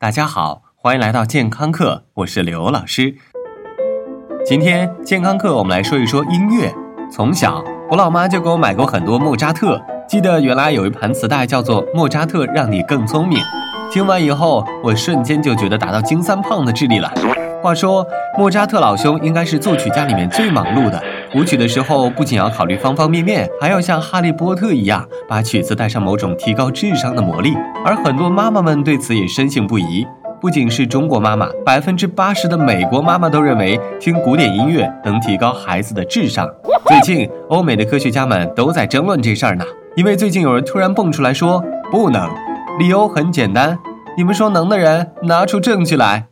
大家好，欢迎来到健康课，我是刘老师。今天健康课我们来说一说音乐。从小我老妈就给我买过很多莫扎特，记得原来有一盘磁带叫做《莫扎特让你更聪明》，听完以后我瞬间就觉得达到金三胖的智力了。话说莫扎特老兄应该是作曲家里面最忙碌的。谱曲的时候，不仅要考虑方方面面，还要像哈利波特一样，把曲子带上某种提高智商的魔力。而很多妈妈们对此也深信不疑。不仅是中国妈妈，百分之八十的美国妈妈都认为听古典音乐能提高孩子的智商。最近，欧美的科学家们都在争论这事儿呢。因为最近有人突然蹦出来说不能，理由很简单：你们说能的人拿出证据来。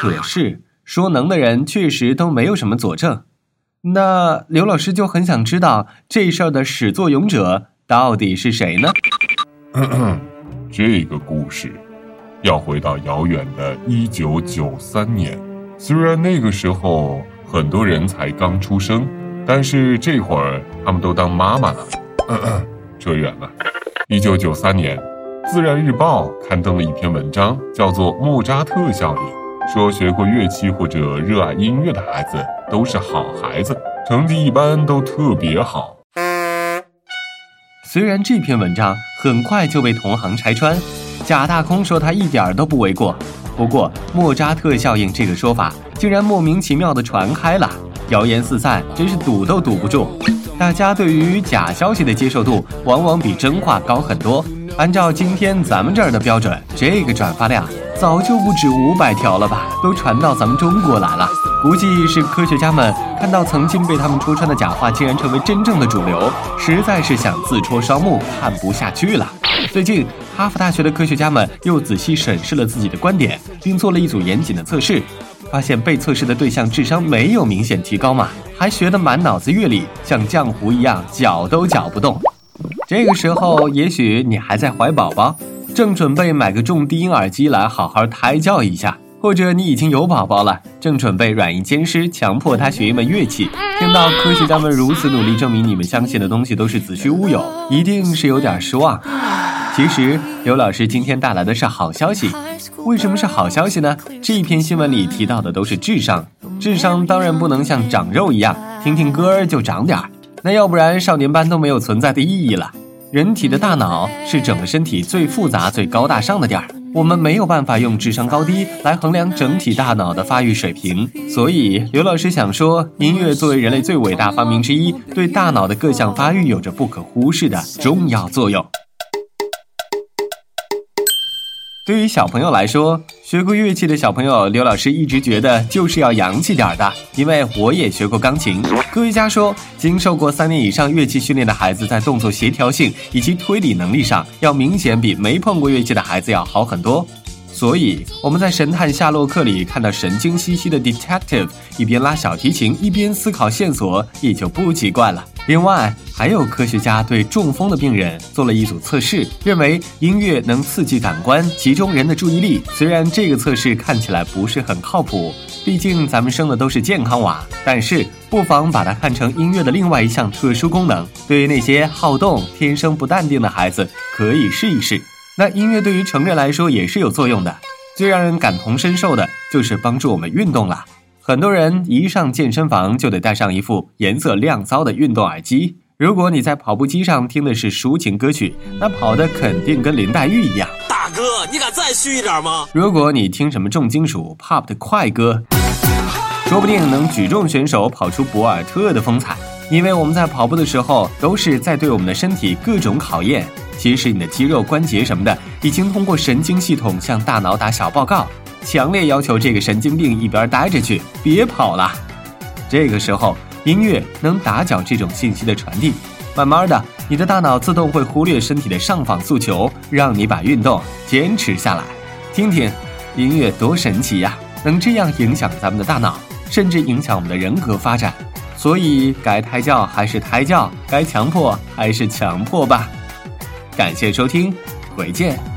可是说能的人确实都没有什么佐证。那刘老师就很想知道这事儿的始作俑者到底是谁呢？这个故事要回到遥远的一九九三年，虽然那个时候很多人才刚出生，但是这会儿他们都当妈妈了。扯远了。一九九三年，《自然日报》刊登了一篇文章，叫做《莫扎特效应》。说学过乐器或者热爱音乐的孩子都是好孩子，成绩一般都特别好。虽然这篇文章很快就被同行拆穿，贾大空说他一点都不为过。不过莫扎特效应这个说法竟然莫名其妙的传开了，谣言四散，真是堵都堵不住。大家对于假消息的接受度往往比真话高很多。按照今天咱们这儿的标准，这个转发量。早就不止五百条了吧，都传到咱们中国来了。估计是科学家们看到曾经被他们戳穿的假话竟然成为真正的主流，实在是想自戳双目，看不下去了。最近，哈佛大学的科学家们又仔细审视了自己的观点，并做了一组严谨的测试，发现被测试的对象智商没有明显提高嘛，还学得满脑子乐理，像浆糊一样搅都搅不动。这个时候，也许你还在怀宝宝。正准备买个重低音耳机来好好胎教一下，或者你已经有宝宝了，正准备软硬兼施强迫他学一门乐器。听到科学家们如此努力证明你们相信的东西都是子虚乌有，一定是有点失望。其实刘老师今天带来的是好消息。为什么是好消息呢？这一篇新闻里提到的都是智商，智商当然不能像长肉一样，听听歌就长点儿，那要不然少年班都没有存在的意义了。人体的大脑是整个身体最复杂、最高大上的点儿，我们没有办法用智商高低来衡量整体大脑的发育水平。所以，刘老师想说，音乐作为人类最伟大发明之一，对大脑的各项发育有着不可忽视的重要作用。对于小朋友来说，学过乐器的小朋友，刘老师一直觉得就是要洋气点儿的，因为我也学过钢琴。科学家说，经受过三年以上乐器训练的孩子，在动作协调性以及推理能力上，要明显比没碰过乐器的孩子要好很多。所以我们在《神探夏洛克》里看到神经兮兮的 detective 一边拉小提琴一边思考线索，也就不奇怪了。另外，还有科学家对中风的病人做了一组测试，认为音乐能刺激感官，集中人的注意力。虽然这个测试看起来不是很靠谱，毕竟咱们生的都是健康娃，但是不妨把它看成音乐的另外一项特殊功能。对于那些好动、天生不淡定的孩子，可以试一试。那音乐对于成人来说也是有作用的，最让人感同身受的就是帮助我们运动了。很多人一上健身房就得带上一副颜色亮骚的运动耳机。如果你在跑步机上听的是抒情歌曲，那跑的肯定跟林黛玉一样。大哥，你敢再虚一点吗？如果你听什么重金属 pop 的快歌，说不定能举重选手跑出博尔特的风采。因为我们在跑步的时候都是在对我们的身体各种考验。其实你的肌肉、关节什么的，已经通过神经系统向大脑打小报告，强烈要求这个神经病一边待着去，别跑了。这个时候，音乐能打搅这种信息的传递，慢慢的，你的大脑自动会忽略身体的上访诉求，让你把运动坚持下来。听听，音乐多神奇呀，能这样影响咱们的大脑，甚至影响我们的人格发展。所以，该胎教还是胎教，该强迫还是强迫吧。感谢收听，回见。